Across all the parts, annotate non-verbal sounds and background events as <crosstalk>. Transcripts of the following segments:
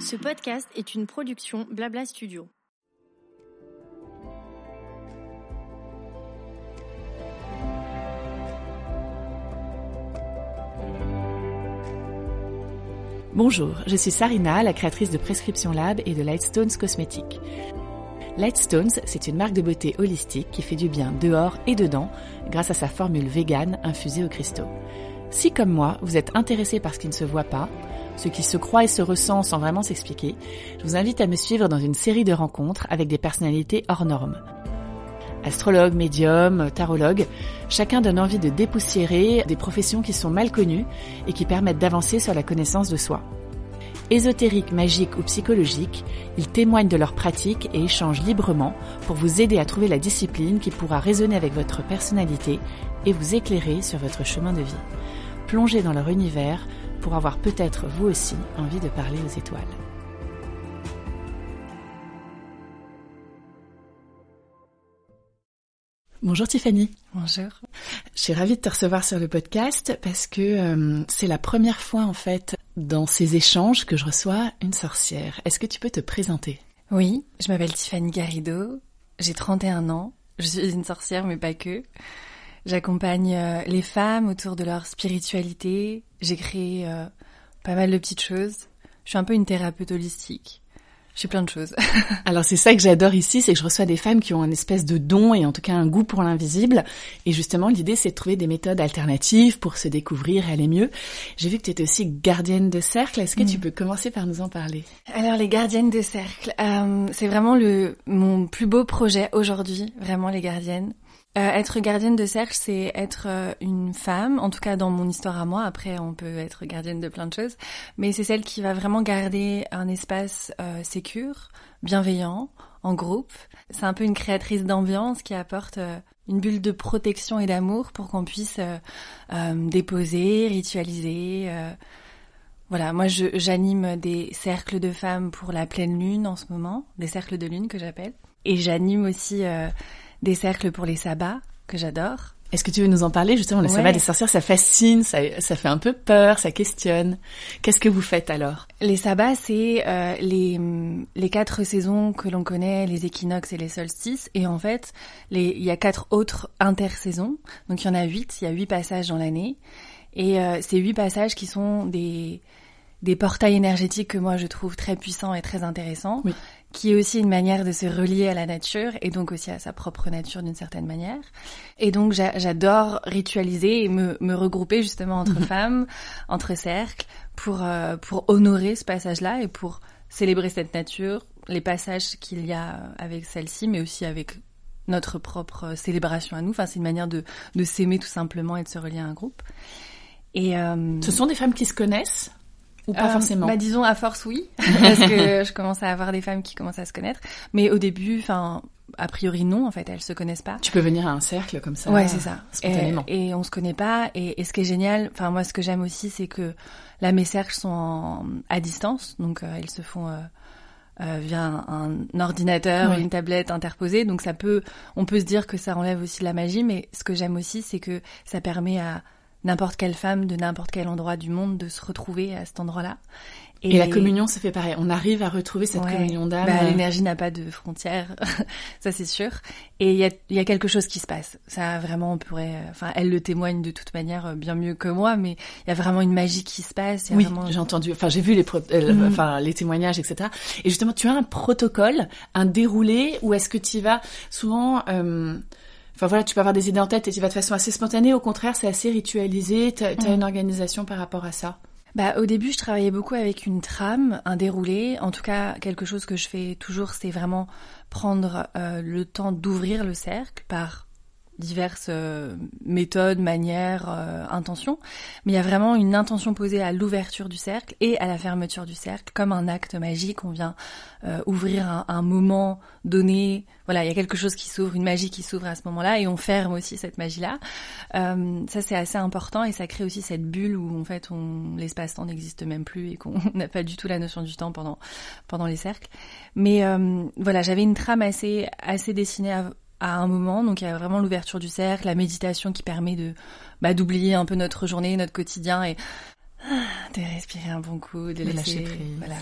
Ce podcast est une production Blabla Studio. Bonjour, je suis Sarina, la créatrice de Prescription Lab et de Lightstones Cosmétiques. Lightstones, c'est une marque de beauté holistique qui fait du bien dehors et dedans grâce à sa formule vegan infusée aux cristaux. Si comme moi, vous êtes intéressé par ce qui ne se voit pas, ce qui se croit et se ressent sans vraiment s'expliquer, je vous invite à me suivre dans une série de rencontres avec des personnalités hors normes. Astrologues, médiums, tarologues, chacun donne envie de dépoussiérer des professions qui sont mal connues et qui permettent d'avancer sur la connaissance de soi. Ésotériques, magiques ou psychologiques, ils témoignent de leurs pratiques et échangent librement pour vous aider à trouver la discipline qui pourra résonner avec votre personnalité et vous éclairer sur votre chemin de vie. Plongez dans leur univers pour avoir peut-être vous aussi envie de parler aux étoiles. Bonjour Tiffany. Bonjour. Je suis ravie de te recevoir sur le podcast parce que euh, c'est la première fois en fait dans ces échanges que je reçois une sorcière. Est-ce que tu peux te présenter? Oui, je m'appelle Tiffany Garrido, j'ai 31 ans, je suis une sorcière mais pas que. J'accompagne euh, les femmes autour de leur spiritualité, j'ai créé euh, pas mal de petites choses. Je suis un peu une thérapeute holistique. Je suis plein de choses. <laughs> Alors c'est ça que j'adore ici, c'est que je reçois des femmes qui ont un espèce de don et en tout cas un goût pour l'invisible. Et justement, l'idée c'est de trouver des méthodes alternatives pour se découvrir et aller mieux. J'ai vu que tu étais aussi gardienne de cercle. Est-ce que tu peux commencer par nous en parler? Alors les gardiennes de cercle, euh, c'est vraiment le mon plus beau projet aujourd'hui, vraiment les gardiennes. Euh, être gardienne de cercle, c'est être euh, une femme, en tout cas dans mon histoire à moi. Après, on peut être gardienne de plein de choses, mais c'est celle qui va vraiment garder un espace euh, sécure, bienveillant, en groupe. C'est un peu une créatrice d'ambiance qui apporte euh, une bulle de protection et d'amour pour qu'on puisse déposer, ritualiser. Voilà, moi j'anime des cercles de femmes pour la pleine lune en ce moment, des cercles de lune que j'appelle, et j'anime aussi des cercles pour les sabbats que j'adore. Est-ce que tu veux nous en parler justement? Le sabbat des sorcières, ça fascine, ça, ça fait un peu peur, ça questionne. Qu'est-ce que vous faites alors? Les sabbats, c'est euh, les, les quatre saisons que l'on connaît, les équinoxes et les solstices. Et en fait, les, il y a quatre autres intersaisons. Donc il y en a huit, il y a huit passages dans l'année. Et euh, ces huit passages qui sont des, des portails énergétiques que moi je trouve très puissants et très intéressants. Oui qui est aussi une manière de se relier à la nature et donc aussi à sa propre nature d'une certaine manière. Et donc j'adore ritualiser et me, me, regrouper justement entre femmes, entre cercles, pour, euh, pour honorer ce passage-là et pour célébrer cette nature, les passages qu'il y a avec celle-ci, mais aussi avec notre propre célébration à nous. Enfin, c'est une manière de, de s'aimer tout simplement et de se relier à un groupe. Et euh... Ce sont des femmes qui se connaissent ou pas euh, forcément bah, Disons à force oui, <laughs> parce que je commence à avoir des femmes qui commencent à se connaître. Mais au début, enfin, a priori non, en fait, elles se connaissent pas. Tu peux venir à un cercle comme ça. Ouais, c'est ça. Spontanément. Et, on se connaît pas. Et, ce qui est génial, enfin moi, ce que j'aime aussi, c'est que là, mes cercles sont à distance, donc euh, ils se font. Euh, euh, via un, ordinateur, une tablette interposée. Donc ça peut, on peut se dire que ça enlève aussi de la magie, mais ce que j'aime aussi, c'est que ça permet à n'importe quelle femme de n'importe quel endroit du monde de se retrouver à cet endroit-là. Et, la communion, ça fait pareil. On arrive à retrouver cette communion d'âme. Bah, L'énergie n'a pas de frontières, <laughs> ça c'est sûr. Et il y a, y a, quelque chose qui se passe. Ça vraiment, on pourrait. Enfin, elle le témoigne de toute manière euh, bien mieux que moi, mais il y a vraiment une magie qui se passe. oui, vraiment... j'ai entendu. Enfin, j'ai vu les, euh, mm. enfin les témoignages, etc. Et justement, tu as un protocole, un déroulé, ou est-ce que tu vas? Souvent euh, Enfin voilà, tu peux avoir des idées en tête et tu vas de façon assez spontanée. Au contraire, c'est assez ritualisé. Tu as, mm. une organisation par rapport à ça bah, au début, je travaillais beaucoup avec une trame, un déroulé. En tout cas, quelque chose que je fais toujours, c'est vraiment prendre euh, le temps d'ouvrir le cercle par diverses euh, méthodes, manières, euh, intentions, mais il y a vraiment une intention posée à l'ouverture du cercle et à la fermeture du cercle, comme un acte magique. On vient euh, ouvrir un, un, moment donné. Voilà, il y a quelque chose qui s'ouvre, une magie qui s'ouvre à ce moment-là, et on ferme aussi cette magie-là. ça, c'est assez important et ça crée aussi cette bulle où en fait, on l'espace-temps n'existe même plus et qu'on <laughs> n'a pas du tout la notion du temps pendant pendant les cercles. Mais voilà, j'avais une trame assez assez dessinée à à un moment. Donc il y a vraiment l'ouverture du cercle, la méditation qui permet de bah, d'oublier un peu notre journée, notre quotidien et de respirer un bon coup, de, laisser, lâcher prise. voilà,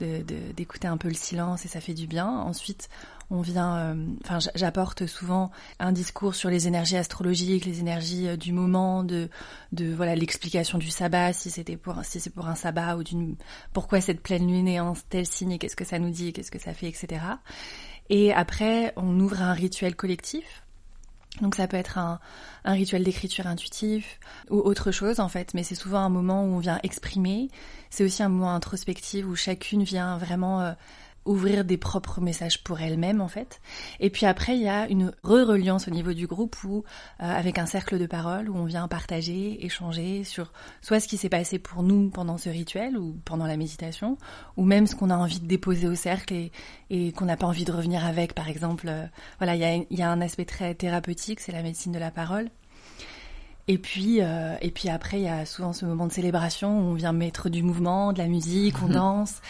de de- d'écouter un peu le silence et ça fait du bien. Ensuite, on vient, euh, enfin, j'apporte souvent un discours sur les énergies astrologiques, les énergies euh, du moment, de de voilà l'explication du sabbat, si c'était pour si c'est pour un sabbat ou d'une pourquoi cette pleine lune est en tel signe et qu'est-ce que ça nous dit, qu'est-ce que ça fait, etc. Et après, on ouvre un rituel collectif. Donc ça peut être un, rituel d'écriture intuitif ou autre chose en fait, mais c'est souvent un moment où on vient exprimer. C'est aussi un moment introspectif où chacune vient vraiment euh, ouvrir des propres messages pour elle-même en fait. Et puis après il y a une re-reliance au niveau du groupe où euh, avec un cercle de parole où on vient partager, échanger sur soit ce qui s'est passé pour nous pendant ce rituel ou pendant la méditation, ou même ce qu'on a envie de déposer au cercle et, et qu'on n'a pas envie de revenir avec par exemple. euh, voilà, il y a, il y a un aspect très thérapeutique, c'est la médecine de la parole. Et puis, euh, et puis après, il y a souvent ce moment de célébration où on vient mettre du mouvement, de la musique, on <laughs> danse,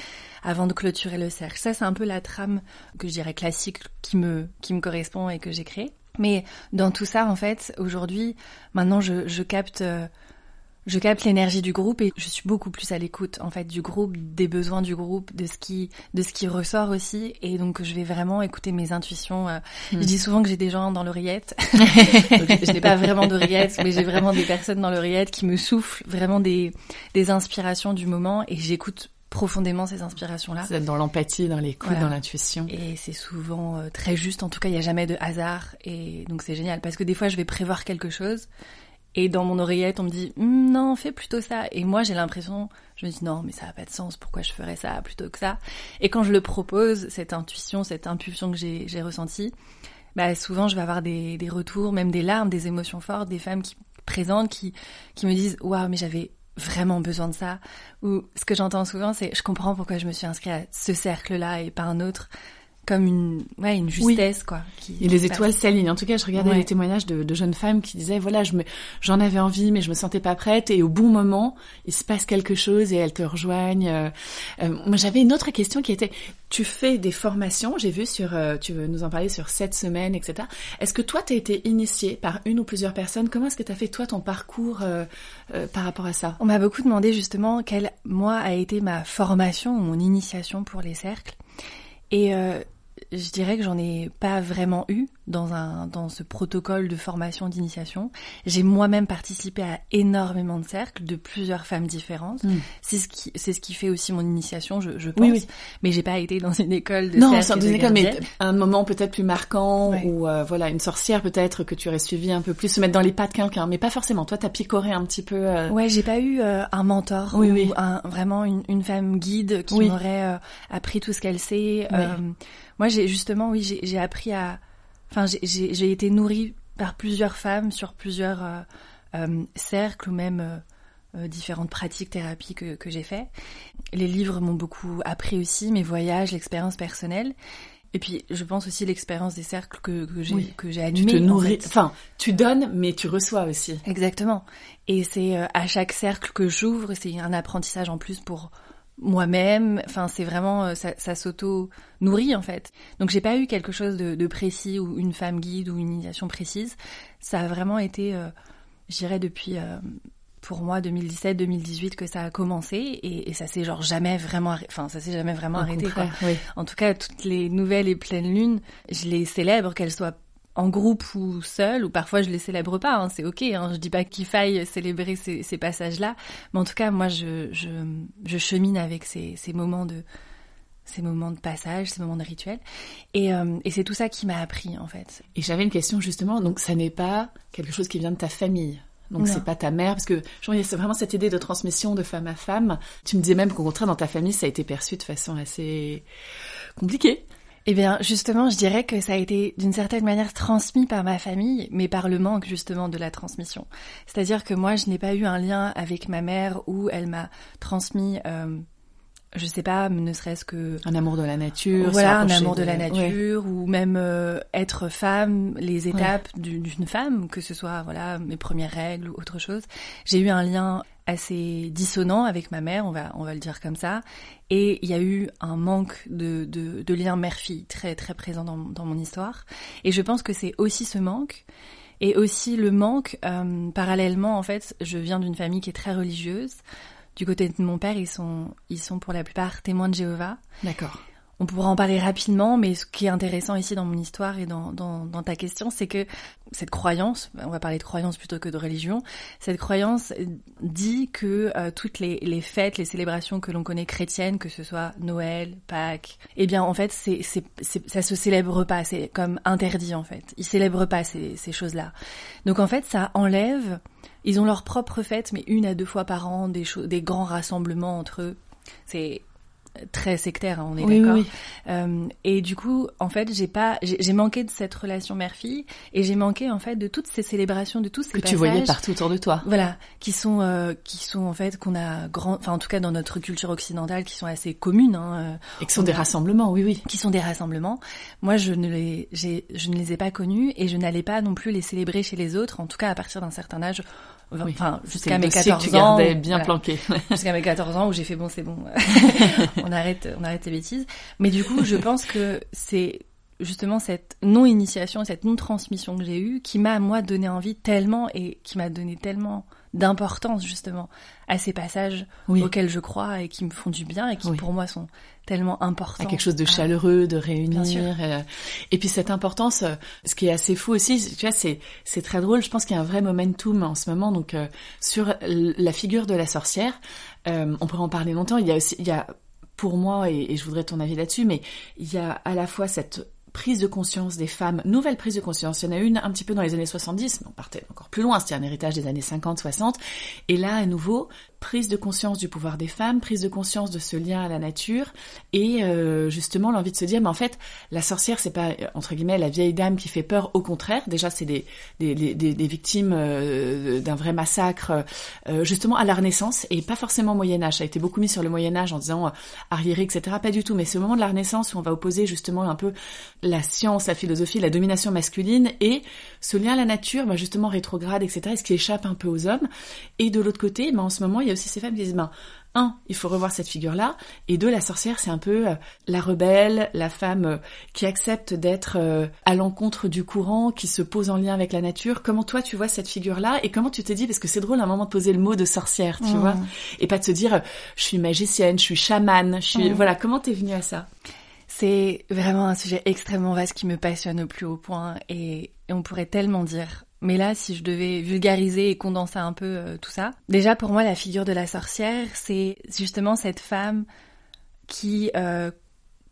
avant de clôturer le cercle. Ça, c'est un peu la trame que je dirais classique qui me, qui me correspond et que j'ai créée. Mais dans tout ça, en fait, aujourd'hui, maintenant, je, je capte, euh, je capte l'énergie du groupe et je suis beaucoup plus à l'écoute, en fait, du groupe, des besoins du groupe, de ce qui, de ce qui ressort aussi. Et donc, je vais vraiment écouter mes intuitions. euh. Je dis souvent que j'ai des gens dans l'oreillette. <laughs> je n'ai pas vraiment d'oreillette, mais j'ai vraiment des personnes dans l'oreillette qui me soufflent vraiment des, des inspirations du moment et j'écoute profondément ces inspirations-là. C'est dans l'empathie, dans l'écoute, Voilà. dans l'intuition. Et c'est souvent euh, très juste. En tout cas, il n'y a jamais de hasard. Et donc, c'est génial. Parce que des fois, je vais prévoir quelque chose. Et dans mon oreillette, on me dit Hum, non, fais plutôt ça. Et moi, j'ai l'impression, je me dis non, mais ça n'a pas de sens. Pourquoi je ferais ça plutôt que ça? Et quand je le propose, cette intuition, cette impulsion que j'ai j'ai ressentie, bah, souvent, je vais avoir des, des retours, même des larmes, des émotions fortes, des femmes qui présentes qui qui me disent waouh, mais j'avais vraiment besoin de ça. Ou ce que j'entends souvent, c'est je comprends pourquoi je me suis inscrite à ce cercle-là et pas un autre, comme une ouais une justesse quoi. Qui, Et les étoiles s'alignent. En tout cas, je regardais Ouais. les témoignages de, de jeunes femmes qui disaient voilà, je me, j'en avais envie, mais je me sentais pas prête. Et au bon moment, il se passe quelque chose et elles te rejoignent. Euh, euh, moi, j'avais une autre question qui était tu fais des formations. J'ai vu sur, euh, tu veux nous en parler sur sept semaines, etc. Est-ce que toi, tu as été initiée par une ou plusieurs personnes? Comment est-ce que tu as fait toi ton parcours par rapport à ça? On m'a beaucoup demandé justement quelle moi a été ma formation ou mon initiation pour les cercles. Et euh, je dirais que j'en ai pas vraiment eu dans un dans ce protocole de formation d'initiation. J'ai moi-même participé à énormément de cercles de plusieurs femmes différentes. Mm. C'est ce qui c'est ce qui fait aussi mon initiation, je, je pense. Oui, oui. Mais j'ai pas été dans une école de Non, cercle sans de une école, mais un moment peut-être plus marquant Ouais. ou euh, voilà une sorcière peut-être que tu aurais suivi un peu plus, se mettre dans les pas de quelqu'un, mais pas forcément. Toi, t'as picoré un petit peu. euh, Ouais, j'ai pas eu euh, un mentor Oui, ou. Un, vraiment une, une femme guide qui m'aurait euh, appris tout ce qu'elle sait. Euh, moi, j'ai justement, oui, j'ai j'ai appris à, enfin, j'ai- été nourrie par plusieurs femmes sur plusieurs euh, euh, cercles ou même euh, euh, différentes pratiques thérapies que, que j'ai fait. Les livres m'ont beaucoup appris aussi, mes voyages, l'expérience personnelle. Et puis, je pense aussi l'expérience des cercles que, que j'ai Oui. que j'ai Tu animés. te en nourris, fait. enfin, tu donnes, mais tu reçois aussi. Exactement. Et c'est euh, à chaque cercle que j'ouvre, c'est un apprentissage en plus pour moi-même. Enfin, c'est vraiment euh, ça, ça s'auto nourrit en fait. Donc j'ai pas eu quelque chose de, de précis ou une femme guide ou une initiation précise. Ça a vraiment été, euh, je dirais depuis euh, pour moi 2017-2018 que ça a commencé et, et ça s'est genre jamais vraiment, enfin ça s'est jamais vraiment Au arrêté. Quoi. oui. En tout cas, toutes les nouvelles et pleines lunes, je les célèbre, qu'elles soient en groupe ou seule, ou parfois je les célèbre pas, hein, c'est ok, hein, je dis pas qu'il faille célébrer ces, ces passages-là, mais en tout cas, moi, je, je, je chemine avec ces, ces moments de ces moments de passage, ces moments de rituel, et, euh, et c'est tout ça qui m'a appris, en fait. Et j'avais une question justement. Donc, ça n'est pas quelque chose qui vient de ta famille. Donc c'est pas ta mère, parce que je vois, il y a c'est vraiment cette idée de transmission de femme à femme. Tu me disais même qu'au contraire, dans ta famille, ça a été perçu de façon assez compliquée. Eh bien, justement, je dirais que ça a été d'une certaine manière transmis par ma famille, mais par le manque justement de la transmission. C'est-à-dire que moi, je n'ai pas eu un lien avec ma mère où elle m'a transmis, euh, je sais pas, ne serait-ce que Un amour de la nature. voilà, un amour de la ouais. nature, ou même euh, être femme, les étapes du- d'une femme, que ce soit voilà mes premières règles ou autre chose. J'ai eu un lien assez dissonant avec ma mère, on va on va le dire comme ça, et il y a eu un manque de de, lien mère-fille très très présent dans dans mon histoire. Et je pense que c'est aussi ce manque. Et aussi le manque, euh, parallèlement en fait, je viens d'une famille qui est très religieuse, Du côté de mon père, ils sont, ils sont pour la plupart témoins de Jéhovah. D'accord. On pourra en parler rapidement, mais ce qui est intéressant ici dans mon histoire et dans, ta question, c'est que cette croyance, on va parler de croyance plutôt que de religion, cette croyance dit que euh, toutes les, fêtes, les célébrations que l'on connaît chrétiennes, que ce soit Noël, Pâques, eh bien en fait, c'est, c'est, ça se célèbre pas, c'est comme interdit en fait. Ils célèbrent pas ces, choses-là. Donc en fait, ça enlève, ils ont leur propre fête, mais une à deux fois par an, des, des grands rassemblements entre eux. C'est très sectaire, hein, on est d'accord. Oui, euh, et du coup, en fait, j'ai pas, j'ai manqué de cette relation mère-fille et j'ai manqué en fait de toutes ces célébrations, de tous ces que passages, tu voyais partout autour de toi. Voilà, qui sont, euh, qui sont en fait qu'on a grand, enfin en tout cas dans notre culture occidentale, qui sont assez communes. Hein, euh, et qui sont des a, rassemblements, oui, oui. Qui sont des rassemblements. Moi, je ne les, j'ai, je ne les ai pas connus et je n'allais pas non plus les célébrer chez les autres. En tout cas, à partir d'un certain âge, enfin jusqu'à mes 14 que tu ans bien voilà. planqué. <laughs> Jusqu'à mes 14 ans où j'ai fait bon c'est bon. <laughs> On arrête on arrête les bêtises. Mais du coup je pense que c'est justement cette non initiation cette non transmission que j'ai eue qui m'a moi donné envie tellement et qui m'a donné tellement d'importance justement à ces passages oui. auxquels je crois et qui me font du bien et qui oui. pour moi sont tellement importants. À quelque chose de chaleureux, de réunir. Et, et, puis cette importance, ce qui est assez fou aussi, tu vois, c'est c'est très drôle. Je pense qu'il y a un vrai momentum en ce moment. Donc euh, sur la figure de la sorcière, euh, on pourrait en parler longtemps. Il y a aussi, il y a pour moi et, et je voudrais ton avis là-dessus, mais il y a à la fois cette prise de conscience des femmes, nouvelle prise de conscience. Il y en a une un petit peu dans les années 70, mais on partait encore plus loin, c'était un héritage des années 50, 60. Et là, à nouveau, prise de conscience du pouvoir des femmes, prise de conscience de ce lien à la nature, et euh, justement l'envie de se dire, mais en fait, la sorcière, c'est pas entre guillemets la vieille dame qui fait peur. Au contraire, déjà, c'est des, des, des, victimes euh, d'un vrai massacre, euh, justement à la Renaissance et pas forcément au Moyen Âge. Ça a été beaucoup mis sur le Moyen Âge en disant euh, arriéré, etc. Pas du tout. Mais au moment de la Renaissance où on va opposer justement un peu la science, la philosophie, la domination masculine et ce lien à la nature, bah, justement rétrograde, etc. Et ce qui échappe un peu aux hommes. Et de l'autre côté, bah, en ce moment, il y a aussi ces femmes qui disent, ben, un, il faut revoir cette figure-là, et deux, la sorcière, c'est un peu euh, la rebelle, la femme euh, qui accepte d'être euh, à l'encontre du courant, qui se pose en lien avec la nature. Comment toi, tu vois cette figure-là, et comment tu t'es dit, parce que c'est drôle à un moment de poser le mot de sorcière, tu mmh. vois, et pas de se dire, je suis magicienne, je suis chamane, je suis, mmh. voilà, comment t'es venue à ça? C'est vraiment un sujet extrêmement vaste qui me passionne au plus haut point et, et on pourrait tellement dire mais là, si je devais vulgariser et condenser un peu euh, tout ça, déjà pour moi, la figure de la sorcière, c'est justement cette femme qui euh,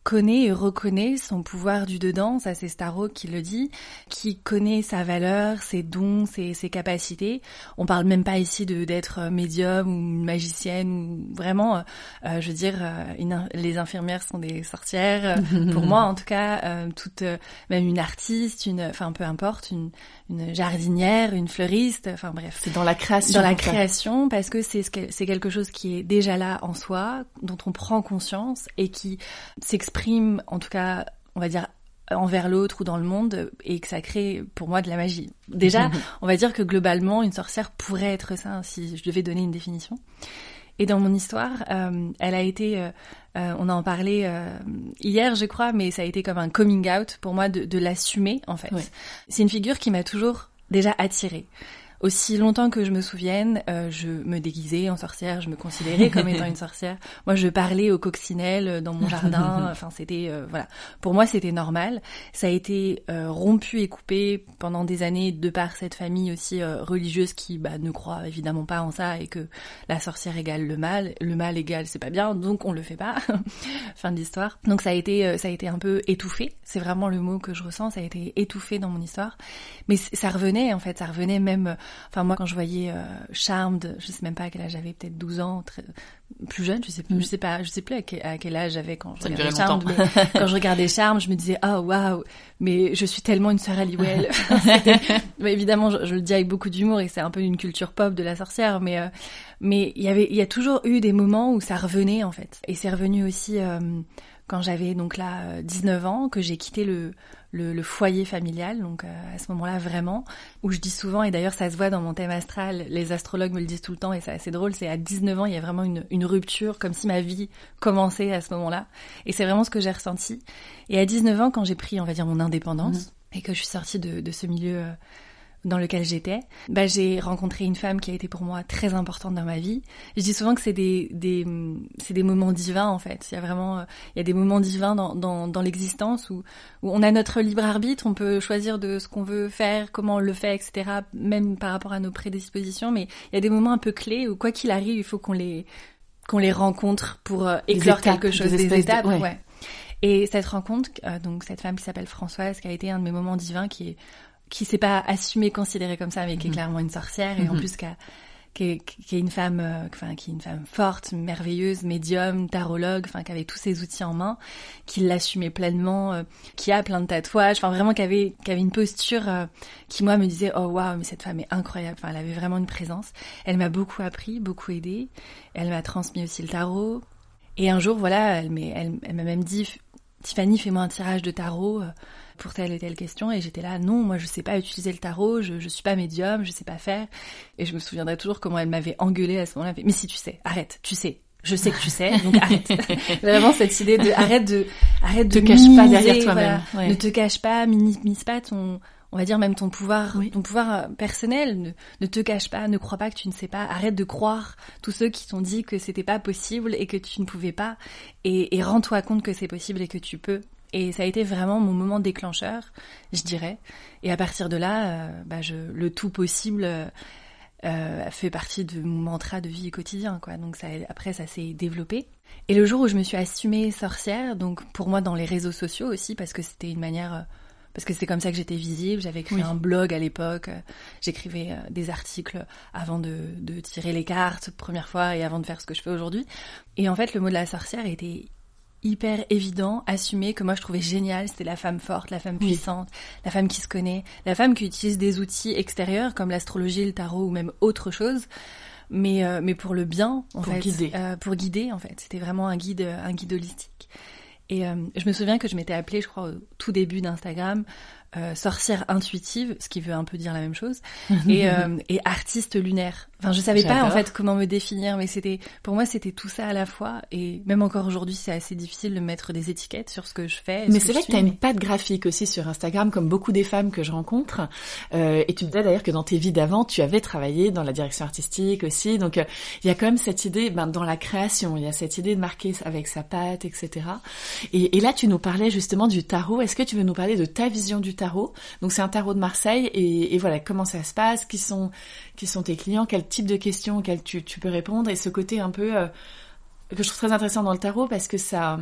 connaît et reconnaît son pouvoir du dedans, ça c'est Starro qui le dit, qui connaît sa valeur, ses dons, ses, ses capacités. On parle même pas ici de d'être médium ou une magicienne ou vraiment, euh, je veux dire, euh, une, les infirmières sont des sorcières. <laughs> pour moi, en tout cas, euh, toute, même une artiste, une, enfin peu importe, une, une jardinière, une fleuriste, enfin bref. C'est dans la création. Dans la création, parce que c'est c'est quelque chose qui est déjà là en soi, dont on prend conscience et qui s'exprime en tout cas, on va dire envers l'autre ou dans le monde et que ça crée pour moi de la magie. Déjà, <laughs> on va dire que globalement, une sorcière pourrait être ça si je devais donner une définition. Et dans mon histoire, euh, elle a été, euh, euh, on en parlait hier, je crois, mais ça a été comme un coming out pour moi de, de l'assumer en fait. C'est une figure qui m'a toujours déjà attirée. Aussi longtemps que je me souvienne, euh, je me déguisais en sorcière, je me considérais comme étant une <laughs> sorcière. Moi, je parlais aux coccinelles dans mon jardin. <laughs> Enfin, c'était euh, voilà. Pour moi, c'était normal. Ça a été euh, rompu et coupé pendant des années de par cette famille aussi euh, religieuse qui bah, ne croit évidemment pas en ça et que la sorcière égale le mal, le mal égale c'est pas bien, donc on le fait pas. <laughs> fin de l'histoire. Donc ça a été euh, ça a été un peu étouffé. C'est vraiment le mot que je ressens. Ça a été étouffé dans mon histoire. Mais ça revenait en fait. Ça revenait même Enfin, moi, quand je voyais euh, Charmed, je sais même pas à quel âge j'avais, peut-être 12 ans, très, plus jeune, je sais plus, mm. je sais pas, je sais plus à quel, à quel âge j'avais quand je Ça regardais Charmed. Mais quand je regardais Charmed, je me disais, oh waouh, mais je suis tellement une sœur Halliwell. <laughs> mais évidemment, je, je, le dis avec beaucoup d'humour et c'est un peu une culture pop de la sorcière, mais euh, mais il y avait, il y a toujours eu des moments où ça revenait en fait, et c'est revenu aussi. Euh, quand j'avais donc là 19 ans, que j'ai quitté le, le, le, foyer familial, donc euh, à ce moment-là vraiment, où je dis souvent, et d'ailleurs ça se voit dans mon thème astral, les astrologues me le disent tout le temps et c'est assez drôle, c'est à 19 ans il y a vraiment une, une rupture, comme si ma vie commençait à ce moment-là, et c'est vraiment ce que j'ai ressenti. Et à 19 ans, quand j'ai pris, on va dire, mon indépendance, mmh. et que je suis sortie de, de ce milieu... Euh, dans lequel j'étais, bah, j'ai rencontré une femme qui a été pour moi très importante dans ma vie. Je dis souvent que c'est des, des, c'est des moments divins en fait. Il y a vraiment, il y a des moments divins dans, dans, dans l'existence où, où on a notre libre arbitre, on peut choisir de ce qu'on veut faire, comment on le fait, etc. Même par rapport à nos prédispositions, mais il y a des moments un peu clés où quoi qu'il arrive, il faut qu'on les qu'on les rencontre pour euh, éclore quelque chose, des, étapes. ouais. Et cette rencontre, euh, donc cette femme qui s'appelle Françoise, qui a été un de mes moments divins, qui est qui s'est pas assumée, considérée comme ça, mais qui est mhm. clairement une sorcière et en mhm. plus qui a qui est, qui est une femme, euh, enfin qui est une femme forte, merveilleuse, médium, tarologue, enfin qui avait tous ses outils en main, qui l'assumait pleinement, euh, qui a plein de tatouages, enfin vraiment qui avait qui avait une posture euh, qui moi me disait oh waouh mais cette femme est incroyable, enfin elle avait vraiment une présence. Elle m'a beaucoup appris, beaucoup aidé. Elle m'a transmis aussi le tarot. Et un jour voilà, elle m'a elle, elle m'a même dit Tiffany fais-moi un tirage de tarot pour telle et telle question et j'étais là non moi je sais pas utiliser le tarot je je suis pas médium je sais pas faire et je me souviendrai toujours comment elle m'avait engueulée à ce moment-là mais si tu sais arrête tu sais je sais que tu sais, donc <laughs> arrête. <laughs> Vraiment cette idée de arrête de arrête de te cache pas derrière toi-même. Ne te cache pas, minimise pas ton on va dire même ton pouvoir, ton pouvoir euh, personnel. Ne, ne, te cache pas, ne crois pas que tu ne sais pas. Arrête de croire tous ceux qui t'ont dit que c'était pas possible et que tu ne pouvais pas. Et, et rends-toi compte que c'est possible et que tu peux. Et ça a été vraiment mon moment déclencheur, je dirais. Et à partir de là, euh, bah je, le tout possible euh, fait partie de mon mantra de vie quotidien, quoi. Donc ça, après, ça s'est développé. Et le jour où je me suis assumée sorcière, donc pour moi dans les réseaux sociaux aussi, parce que c'était une manière euh, parce que c'est comme ça que j'étais visible. J'avais créé un blog à l'époque. J'écrivais euh, des articles avant de, de, tirer les cartes, première fois, et avant de faire ce que je fais aujourd'hui. Et en fait, le mot de la sorcière était hyper évident, assumé, que moi je trouvais génial. C'était la femme forte, la femme puissante, la femme qui se connaît, la femme qui utilise des outils extérieurs comme l'astrologie, le tarot ou même autre chose. Mais, euh, mais pour le bien, en pour fait. Guider. Euh, pour guider, en fait. C'était vraiment un guide, un guide holistique. Et euh, je me souviens que je m'étais appelée, je crois, au tout début d'Instagram, euh, sorcière intuitive, ce qui veut un peu dire la même chose, <laughs> et, euh, et artiste lunaire. Enfin, je savais pas en fait comment me définir, mais c'était pour moi c'était tout ça à la fois. Et même encore aujourd'hui, c'est assez difficile de mettre des étiquettes sur ce que je fais. Mais c'est vrai que tu as une patte graphique aussi sur Instagram, comme beaucoup des femmes que je rencontre. Euh, et tu me disais d'ailleurs que dans tes vies d'avant, tu avais travaillé dans la direction artistique aussi. Donc euh, il y a quand même cette idée, ben, dans la création, il y a cette idée de marquer avec sa patte, etc. Et, et là, tu nous parlais justement du tarot. Est-ce que tu veux nous parler de ta vision du tarot? Donc c'est un tarot de Marseille. Et, et, voilà, comment ça se passe? Qui sont qui sont tes clients? Quel type de questions auxquelles tu, tu peux répondre Et ce côté un peu euh, que je trouve très intéressant dans le tarot parce que ça,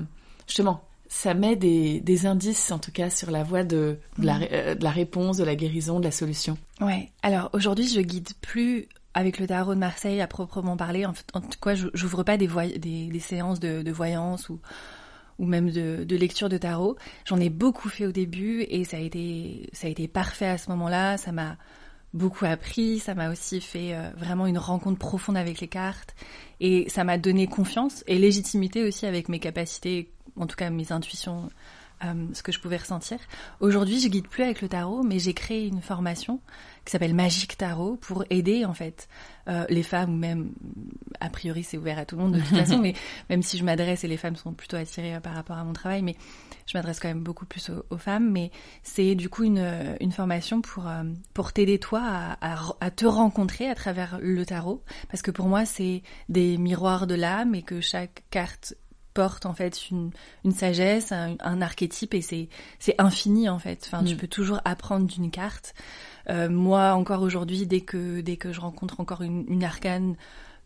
justement, ça met des, des indices, en tout cas, sur la voie de, de, la, mm. euh, de la réponse, de la guérison, de la solution. Ouais. Alors aujourd'hui, je guide plus avec le tarot de Marseille à proprement parler. En, en tout cas, j'ouvre pas des, des, des, séances de, de voyance ou ou même de, de lecture de tarot. J'en ai beaucoup fait au début et ça a été ça a été parfait à ce moment-là. Ça m'a beaucoup appris, ça m'a aussi fait euh, vraiment une rencontre profonde avec les cartes et ça m'a donné confiance et légitimité aussi avec mes capacités, en tout cas mes intuitions, euh, ce que je pouvais ressentir. Aujourd'hui, je guide plus avec le tarot, mais j'ai créé une formation qui s'appelle Magique Tarot pour aider en fait euh, les femmes ou même a priori c'est ouvert à tout le monde de toute façon, <laughs> mais même si je m'adresse et les femmes sont plutôt attirées par rapport à mon travail, mais je m'adresse quand même beaucoup plus aux, femmes. Mais c'est du coup une, une formation pour euh, pour t'aider toi à, à, te rencontrer à travers le tarot, parce que pour moi c'est des miroirs de l'âme et que chaque carte porte en fait une, une sagesse, un, archétype et c'est c'est infini en fait. Enfin, tu mm. peux toujours apprendre d'une carte. Euh, moi, encore aujourd'hui, dès que dès que je rencontre encore une, une arcane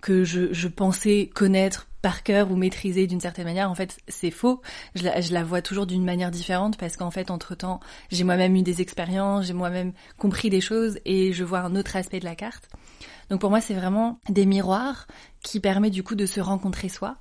que je, je pensais connaître par cœur ou maîtriser d'une certaine manière, en fait, c'est faux. Je la, je la vois toujours d'une manière différente parce qu'en fait, entre-temps, j'ai moi-même eu des expériences, j'ai moi-même compris des choses et je vois un autre aspect de la carte. Donc pour moi, c'est vraiment des miroirs qui permettent du coup de se rencontrer soi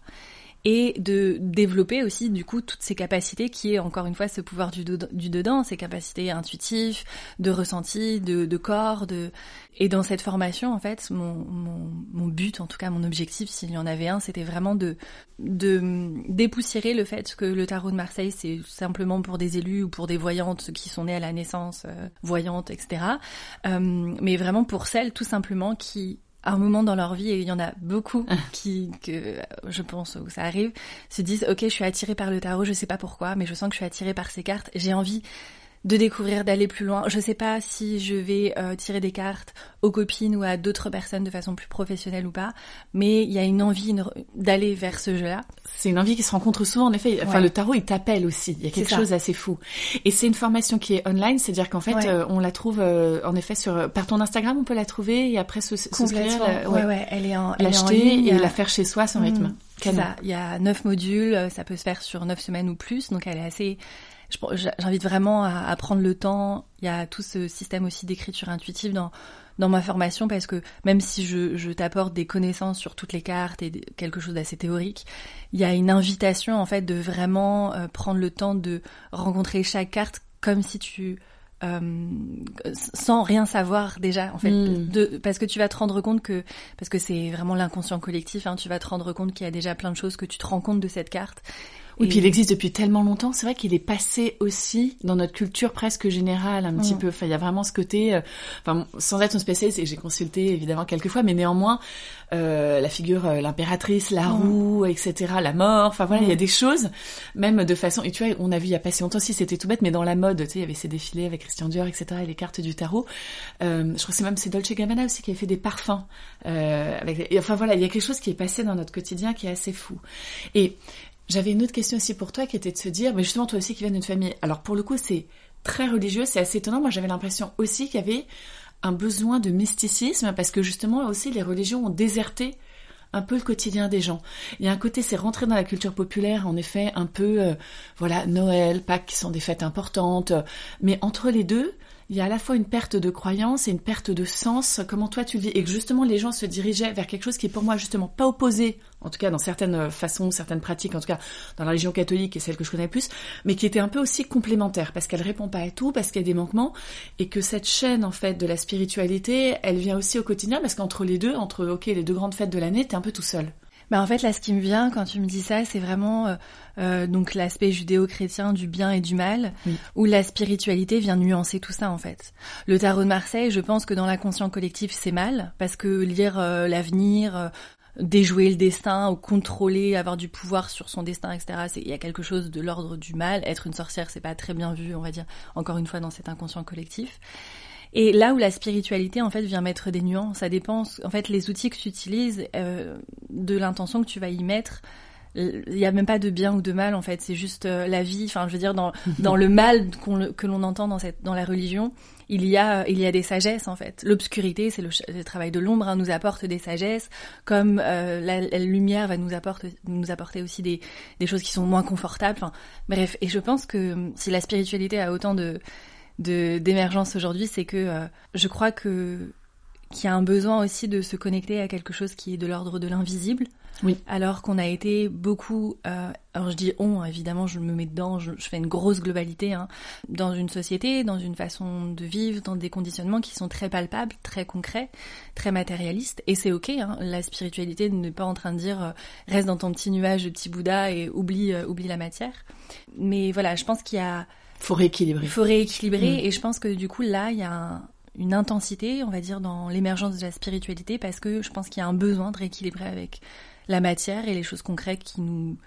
et de développer aussi du coup toutes ces capacités qui est encore une fois ce pouvoir du, du dedans, ces capacités intuitives, de ressenti, de, corps, de et dans cette formation en fait mon, mon, mon but, en tout cas mon objectif s'il y en avait un, c'était vraiment de de dépoussiérer le fait que le tarot de Marseille c'est simplement pour des élus ou pour des voyantes qui sont nées à la naissance euh, voyantes etc. Euh, mais vraiment pour celles tout simplement qui un moment dans leur vie, et il y en a beaucoup ah. qui, que je pense où ça arrive, se disent ok, je suis attirée par le tarot, je sais pas pourquoi, mais je sens que je suis attirée par ces cartes. J'ai envie de découvrir, d'aller plus loin. Je sais pas si je vais euh, tirer des cartes aux copines ou à d'autres personnes de façon plus professionnelle ou pas, mais il y a une envie d'aller vers ce jeu-là. C'est une envie qui se rencontre souvent, en effet. Enfin, le tarot, il t'appelle aussi. Il y a quelque chose d'assez fou. Et c'est une formation qui est online, c'est-à-dire qu'en fait, euh, on la trouve, euh, en effet, sur par ton Instagram, on peut la trouver et après se, souscrire. ouais. ouais, elle est en l'acheter et la faire chez soi sans rythme. C'est ça. Il y a neuf modules, ça peut se faire sur neuf semaines ou plus, donc elle est assez J'invite vraiment à, prendre le temps. Il y a tout ce système aussi d'écriture intuitive dans dans ma formation parce que même si je, je t'apporte des connaissances sur toutes les cartes et quelque chose d'assez théorique, il y a une invitation en fait de vraiment euh, prendre le temps de rencontrer chaque carte comme si tu euh, sans rien savoir déjà en fait hmm. de, parce que tu vas te rendre compte que parce que c'est vraiment l'inconscient collectif hein, tu vas te rendre compte qu'il y a déjà plein de choses que tu te rends compte de cette carte oui, puis il existe depuis tellement longtemps. C'est vrai qu'il est passé aussi dans notre culture presque générale un petit mm. peu. Enfin, il y a vraiment ce côté. Euh, enfin, sans être une spécialiste, et j'ai consulté évidemment quelques fois, mais néanmoins, euh, la figure, euh, l'impératrice, la mm. roue, etc., la mort. Enfin voilà, il y a mm. des choses, même de façon. Et tu vois, on a vu il y a pas si longtemps aussi, c'était tout bête, mais dans la mode, tu sais, il y avait ces défilés avec Christian Dior, etc., et les cartes du tarot. Euh, je crois que c'est même c'est Dolce Gabbana aussi qui avait fait des parfums. avec, enfin voilà, il y a quelque chose qui est passé dans notre quotidien qui est assez fou. Et j'avais une autre question aussi pour toi qui était de se dire, mais justement toi aussi qui viens d'une famille, alors pour le coup c'est très religieux, c'est assez étonnant, moi j'avais l'impression aussi qu'il y avait un besoin de mysticisme parce que justement aussi les religions ont déserté un peu le quotidien des gens. Il y a un côté, c'est rentrer dans la culture populaire, en effet, un peu, euh, voilà, Noël, Pâques, qui sont des fêtes importantes, mais entre les deux, il y a à la fois une perte de croyance et une perte de sens, comment toi tu vis, et que justement les gens se dirigeaient vers quelque chose qui est pour moi justement pas opposé, en tout cas dans certaines façons, certaines pratiques, en tout cas dans la religion catholique et celle que je connais le plus, mais qui était un peu aussi complémentaire, parce qu'elle répond pas à tout, parce qu'il y a des manquements, et que cette chaîne en fait de la spiritualité, elle vient aussi au quotidien, parce qu'entre les deux, entre ok les deux grandes fêtes de l'année, t'es un peu tout seul. Bah en fait là ce qui me vient quand tu me dis ça c'est vraiment euh, euh, donc l'aspect judéo-chrétien du bien et du mal où la spiritualité vient nuancer tout ça en fait. Le tarot de Marseille je pense que dans l'inconscient collectif c'est mal parce que lire euh, l'avenir déjouer le destin ou contrôler, avoir du pouvoir sur son destin, etc. Il y a quelque chose de l'ordre du mal. Être une sorcière, c'est pas très bien vu, on va dire, encore une fois, dans cet inconscient collectif. Et là où la spiritualité en fait vient mettre des nuances, ça dépend. En fait, les outils que tu utilises, euh, de l'intention que tu vas y mettre. Il n'y a même pas de bien ou de mal en fait, c'est juste euh, la vie. Enfin, je veux dire dans <laughs> dans le mal que l'on entend dans cette dans la religion, il y a il y a des sagesses en fait. L'obscurité, c'est le, travail de l'ombre, hein, nous apporte des sagesses, comme euh, la, la, lumière va nous apporter nous apporter aussi des des choses qui sont moins confortables. Enfin, bref. Et je pense que si la spiritualité a autant de d'émergence aujourd'hui, c'est que euh, je crois que qu'il y a un besoin aussi de se connecter à quelque chose qui est de l'ordre de l'invisible. Oui. Alors qu'on a été beaucoup, euh, alors je dis on, évidemment, je me mets dedans, je, fais une grosse globalité, hein, dans une société, dans une façon de vivre, dans des conditionnements qui sont très palpables, très concrets, très matérialistes. Et c'est ok, hein, la spiritualité n'est pas en train de dire euh, reste dans ton petit nuage de petit Bouddha et oublie, oublie la matière. Mais voilà, je pense qu'il y a faut rééquilibrer. Il faut rééquilibrer. Mm. Et je pense que du coup, là, il y a une intensité, on va dire, dans l'émergence de la spiritualité, parce que je pense qu'il y a un besoin de rééquilibrer avec la matière et les choses concrètes qui nous,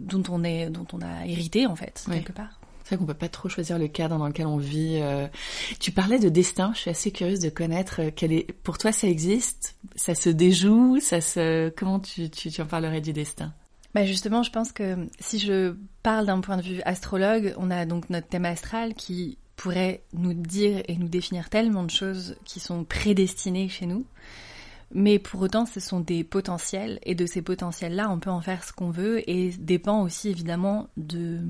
dont on est, dont on a hérité en fait, quelque part. C'est vrai qu'on peut pas trop choisir le cadre dans lequel on vit. Euh. Tu parlais de destin. Je suis assez curieuse de connaître euh, quel est. Pour toi, ça existe? Ça se déjoue? Ça se. Comment tu, tu, tu en parlerais du destin? Bah justement, je pense que si je parle d'un point de vue astrologue, on a donc notre thème astral qui pourrait nous dire et nous définir tellement de choses qui sont prédestinées chez nous. Mais pour autant, ce sont des potentiels et de ces potentiels-là, on peut en faire ce qu'on veut et dépend aussi évidemment de,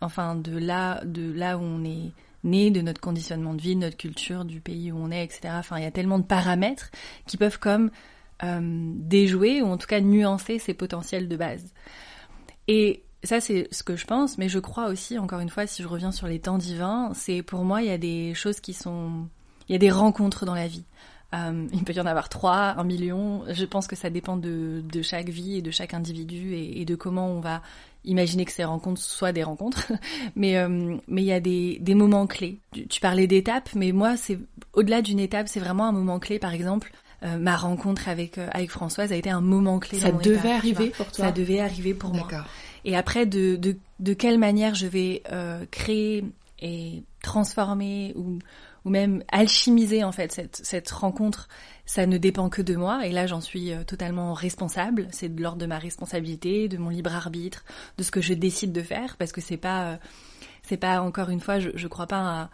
enfin, de là, de là où on est né, de notre conditionnement de vie, de notre culture, du pays où on est, etc. Enfin, il y a tellement de paramètres qui peuvent comme déjouer ou en tout cas nuancer ses potentiels de base. Et ça, c'est ce que je pense, mais je crois aussi, encore une fois, si je reviens sur les temps divins, c'est pour moi, il y a des choses qui sont... Il y a des rencontres dans la vie. Euh, il peut y en avoir trois, un million. Je pense que ça dépend de, de chaque vie et de chaque individu et, et, de comment on va imaginer que ces rencontres soient des rencontres. <laughs> mais euh, mais il y a des, des moments clés. Tu, tu parlais d'étapes, mais moi, c'est au-delà d'une étape, c'est vraiment un moment clé. Par exemple, euh, ma rencontre avec euh, avec Françoise a été un moment clé. Ça devait arriver pour toi. Ça devait arriver pour moi. Et après, de, de, de quelle manière je vais euh, créer et transformer ou, ou même alchimiser en fait cette, cette rencontre, ça ne dépend que de moi et là j'en suis euh, totalement responsable. C'est de l'ordre de ma responsabilité, de mon libre arbitre, de ce que je décide de faire parce que c'est pas euh, c'est pas encore une fois je, je crois pas à,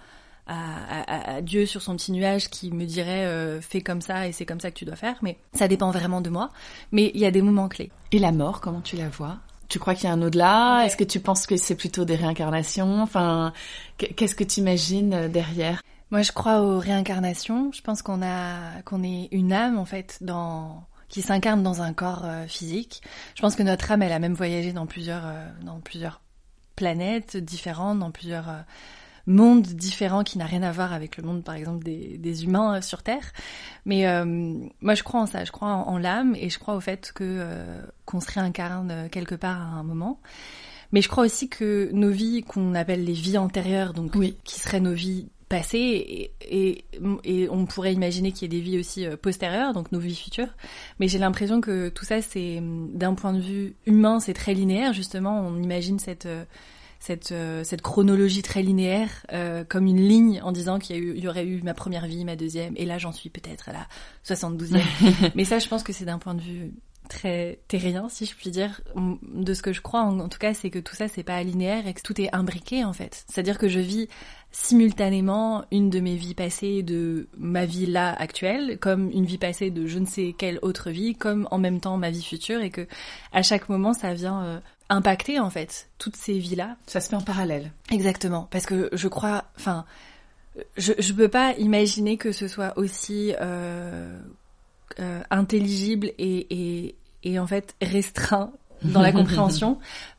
à, à, Dieu sur son petit nuage qui me dirait euh, fais comme ça et c'est comme ça que tu dois faire, mais ça dépend vraiment de moi. Mais il y a des moments clés. Et la mort, comment tu la vois? Tu crois qu'il y a un au-delà? Est-ce que tu penses que c'est plutôt des réincarnations? Enfin, qu'est-ce que tu imagines euh, derrière? Moi, je crois aux réincarnations. Je pense qu'on a qu'on est une âme en fait dans qui s'incarne dans un corps euh, physique. Je pense que notre âme, elle a même voyagé dans plusieurs dans plusieurs planètes différentes, dans plusieurs monde différent qui n'a rien à voir avec le monde, par exemple, des, des humains euh, sur Terre. Mais euh, moi, je crois en ça. Je crois en, l'âme et je crois au fait que euh, qu'on se réincarne quelque part à un moment. Mais je crois aussi que nos vies, qu'on appelle les vies antérieures, donc qui seraient nos vies passées, et, et, on pourrait imaginer qu'il y ait des vies aussi postérieures, donc nos vies futures. Mais j'ai l'impression que tout ça, c'est d'un point de vue humain, c'est très linéaire. Justement, on imagine cette cette, euh, cette chronologie très linéaire euh, comme une ligne en disant qu'il y, y, aurait eu ma première vie, ma deuxième, et là j'en suis peut-être à la 72e. <laughs> Mais ça, je pense que c'est d'un point de vue très terrien, si je puis dire, de ce que je crois en, tout cas, c'est que tout ça c'est pas linéaire et que tout est imbriqué en fait. C'est-à-dire que je vis simultanément une de mes vies passées de ma vie là actuelle, comme une vie passée de je ne sais quelle autre vie, comme en même temps ma vie future, et que à chaque moment ça vient euh, impacter en fait toutes ces vies-là. Ça se fait en parallèle. Exactement, parce que je crois, enfin, je je peux pas imaginer que ce soit aussi euh, euh, intelligible et, et et en fait restreint dans la <laughs> compréhension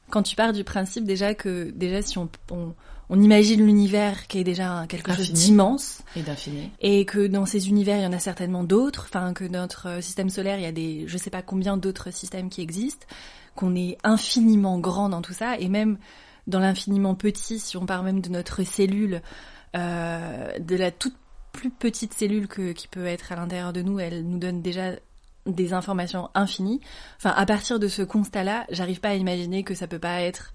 quand tu pars du principe déjà que déjà si on, on on imagine l'univers qui est déjà quelque chose d'immense et d'infini et que dans ces univers il y en a certainement d'autres enfin que notre système solaire il y a des je sais pas combien d'autres systèmes qui existent qu'on est infiniment grand dans tout ça, et même dans l'infiniment petit, si on parle même de notre cellule, euh, de la toute plus petite cellule que, qui peut être à l'intérieur de nous, elle nous donne déjà des informations infinies. Enfin, à partir de ce constat-là, j'arrive pas à imaginer que ça peut pas être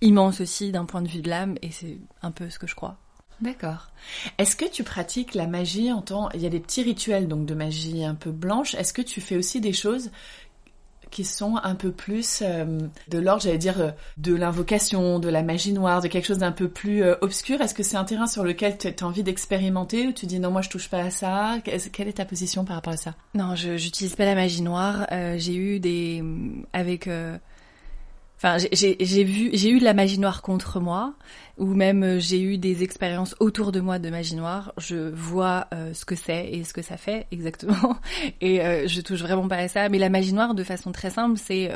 immense aussi d'un point de vue de l'âme, et c'est un peu ce que je crois. D'accord. Est-ce que tu pratiques la magie en temps... Il y a des petits rituels donc de magie un peu blanche. Est-ce que tu fais aussi des choses qui sont un peu plus euh, de l'ordre, j'allais dire, euh, de l'invocation, de la magie noire, de quelque chose d'un peu plus euh, obscur. Est-ce que c'est un terrain sur lequel tu as envie d'expérimenter ou tu dis non, moi je touche pas à ça? Quelle est ta position par rapport à ça? Non, je j'utilise pas la magie noire. j'ai eu des avec Enfin, j'ai vu, j'ai eu de la magie noire contre moi, ou même euh, j'ai eu des expériences autour de moi de magie noire. Je vois euh, ce que c'est et ce que ça fait exactement, <laughs> et euh, je touche vraiment pas à ça. Mais la magie noire, de façon très simple, c'est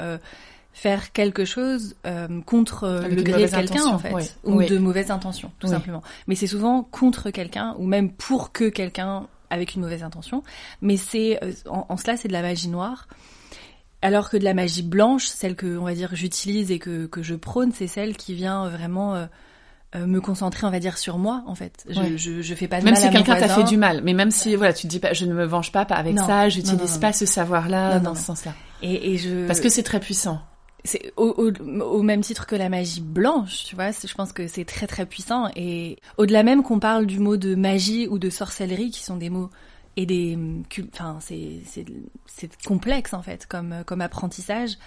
faire quelque chose contre le gré de quelqu'un en fait, ou de mauvaises intentions, tout simplement. Mais c'est souvent contre quelqu'un, ou même pour que quelqu'un avec une mauvaise intention. Mais c'est en, en, cela, c'est de la magie noire. Alors que de la magie blanche, celle que on va dire j'utilise et que, que je prône, c'est celle qui vient vraiment euh, euh, me concentrer, on va dire, sur moi en fait. Je, je, je, fais pas de même mal si quelqu'un t'a fait du mal, mais même si voilà, tu te dis pas, je ne me venge pas, pas avec ça, j'utilise pas ce savoir-là dans ce sens-là. Et, et je parce que c'est très puissant. C'est au, au, au, même titre que la magie blanche, tu vois. Je pense que c'est très très puissant et au-delà même qu'on parle du mot de magie ou de sorcellerie, qui sont des mots et des enfin c'est c'est complexe en fait comme comme apprentissage.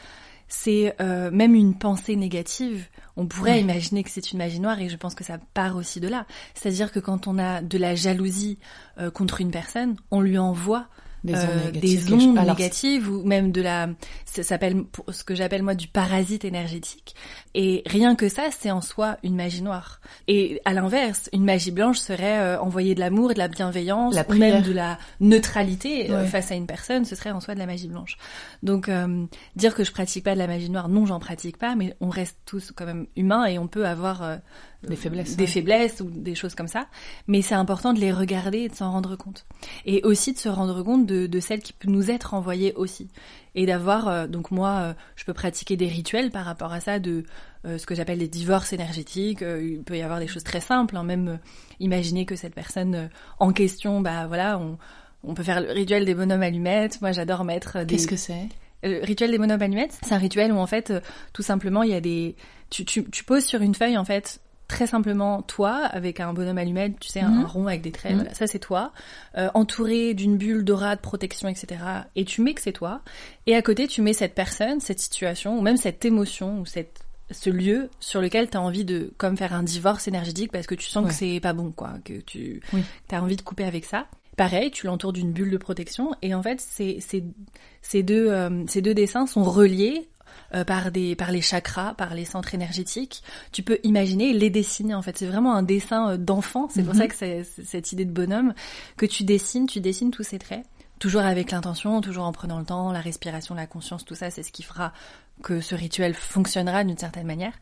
C'est euh, même une pensée négative. On pourrait imaginer que c'est une magie noire et je pense que ça part aussi de là. C'est-à-dire que quand on a de la jalousie euh, contre une personne on lui envoie des ondes, euh, négatives, des ondes négatives ou même de la ça s'appelle ce que j'appelle moi du parasite énergétique. Et rien que ça c'est en soi une magie noire. Et à l'inverse une magie blanche serait euh, envoyer de l'amour de la bienveillance ou même de la neutralité euh, face à une personne ce serait en soi de la magie blanche. Donc euh, dire que je pratique pas de la magie noire non j'en pratique pas mais on reste tous quand même humains et on peut avoir des faiblesses, des faiblesses ou des choses comme ça. Mais c'est important de les regarder et de s'en rendre compte. Et aussi de se rendre compte de, de celles qui peuvent nous être envoyées aussi. Et d'avoir, euh, donc moi, euh, je peux pratiquer des rituels par rapport à ça, de euh, ce que j'appelle les divorces énergétiques. il peut y avoir des choses très simples, hein, même imaginer que cette personne en question, bah voilà, on, on peut faire le rituel des bonhommes allumettes. Moi, j'adore mettre des... Qu'est-ce que c'est? Le rituel des bonhommes allumettes, c'est un rituel où en fait, tout simplement, il y a des... Tu, tu, tu poses sur une feuille en fait très simplement toi avec un bonhomme allumette, tu sais, un Mhm. rond avec des traits. Mhm. Voilà, ça c'est toi, euh, entouré d'une bulle d'aura, de protection, etc. Et tu mets que c'est toi. Et à côté, tu mets cette personne, cette situation, ou même cette émotion, ou cette ce lieu sur lequel tu as envie de comme faire un divorce énergétique parce que tu sens Ouais. que c'est pas bon quoi, que tu Oui. as envie de couper avec ça. Pareil, tu l'entoures d'une bulle de protection et en fait, ces, ces, ces, deux, euh, ces deux dessins sont reliés euh, par, des, par les chakras, par les centres énergétiques. Tu peux imaginer les dessiner en fait. C'est vraiment un dessin euh, d'enfant. C'est pour Mhm. ça que c'est cette idée de bonhomme que tu dessines, tu dessines tous ces traits. Toujours avec l'intention, toujours en prenant le temps, la respiration, la conscience, tout ça, c'est ce qui fera que ce rituel fonctionnera d'une certaine manière.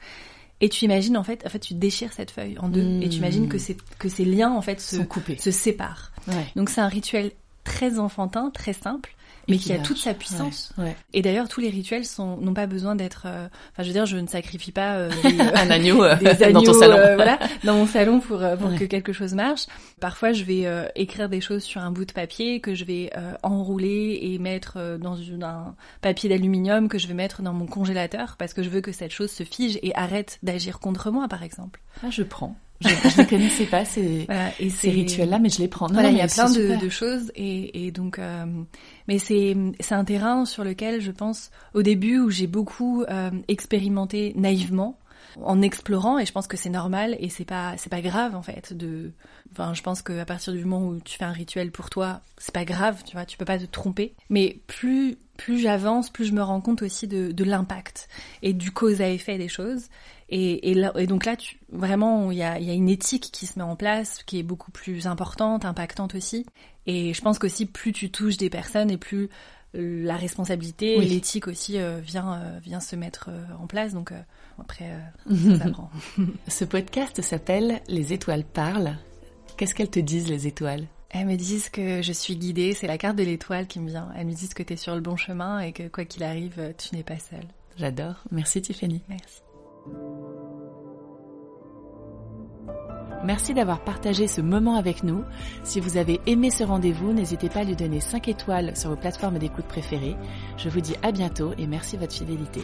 Et tu imagines en fait, en fait, tu déchires cette feuille en deux Mhm. et tu imagines que c'est que ces liens en fait se, Sont coupés. se séparent. Ouais. Donc c'est un rituel très enfantin, très simple, mais qui a toute sa puissance. Ouais. Et d'ailleurs, tous les rituels sont n'ont pas besoin d'être. euh, Enfin, je veux dire, je ne sacrifie pas euh, <laughs> des, euh, Un agneau, euh, <laughs> dans ton salon. euh, voilà, dans mon salon pour pour Ouais. que quelque chose marche. Parfois, je vais euh, écrire des choses sur un bout de papier que je vais euh, enrouler et mettre dans une, un papier d'aluminium que je vais mettre dans mon congélateur parce que je veux que cette chose se fige et arrête d'agir contre moi, par exemple. Ah, je prends. Je, ne connaissais pas ces, Voilà, et ces c'est- rituels-là, mais je les prends. Non, Voilà, il y a plein de, choses et, et donc, euh, mais c'est un terrain sur lequel je pense au début où j'ai beaucoup euh, expérimenté naïvement en explorant et je pense que c'est normal et c'est pas c'est pas grave en fait de enfin je pense que à partir du moment où tu fais un rituel pour toi c'est pas grave tu vois tu peux pas te tromper. Mais plus plus j'avance plus je me rends compte aussi de, de l'impact et du cause à effet des choses et, et, là, et donc là, tu, vraiment, il y a, il y a une éthique qui se met en place, qui est beaucoup plus importante, impactante aussi. Et je pense qu'aussi, plus tu touches des personnes et plus euh, la responsabilité, Oui. l'éthique aussi euh, vient, euh, vient se mettre euh, en place. Donc après, <laughs> ça s'apprend. Ce podcast s'appelle Les étoiles parlent. Qu'est-ce qu'elles te disent, les étoiles? Elles me disent que je suis guidée, c'est la carte de l'étoile qui me vient. Elles me disent que tu es sur le bon chemin et que quoi qu'il arrive, tu n'es pas seule. J'adore. Merci, Tiffany. Merci. Merci d'avoir partagé ce moment avec nous. Si vous avez aimé ce rendez-vous, n'hésitez pas à lui donner 5 étoiles sur vos plateformes d'écoute préférées. Je vous dis à bientôt et merci de votre fidélité.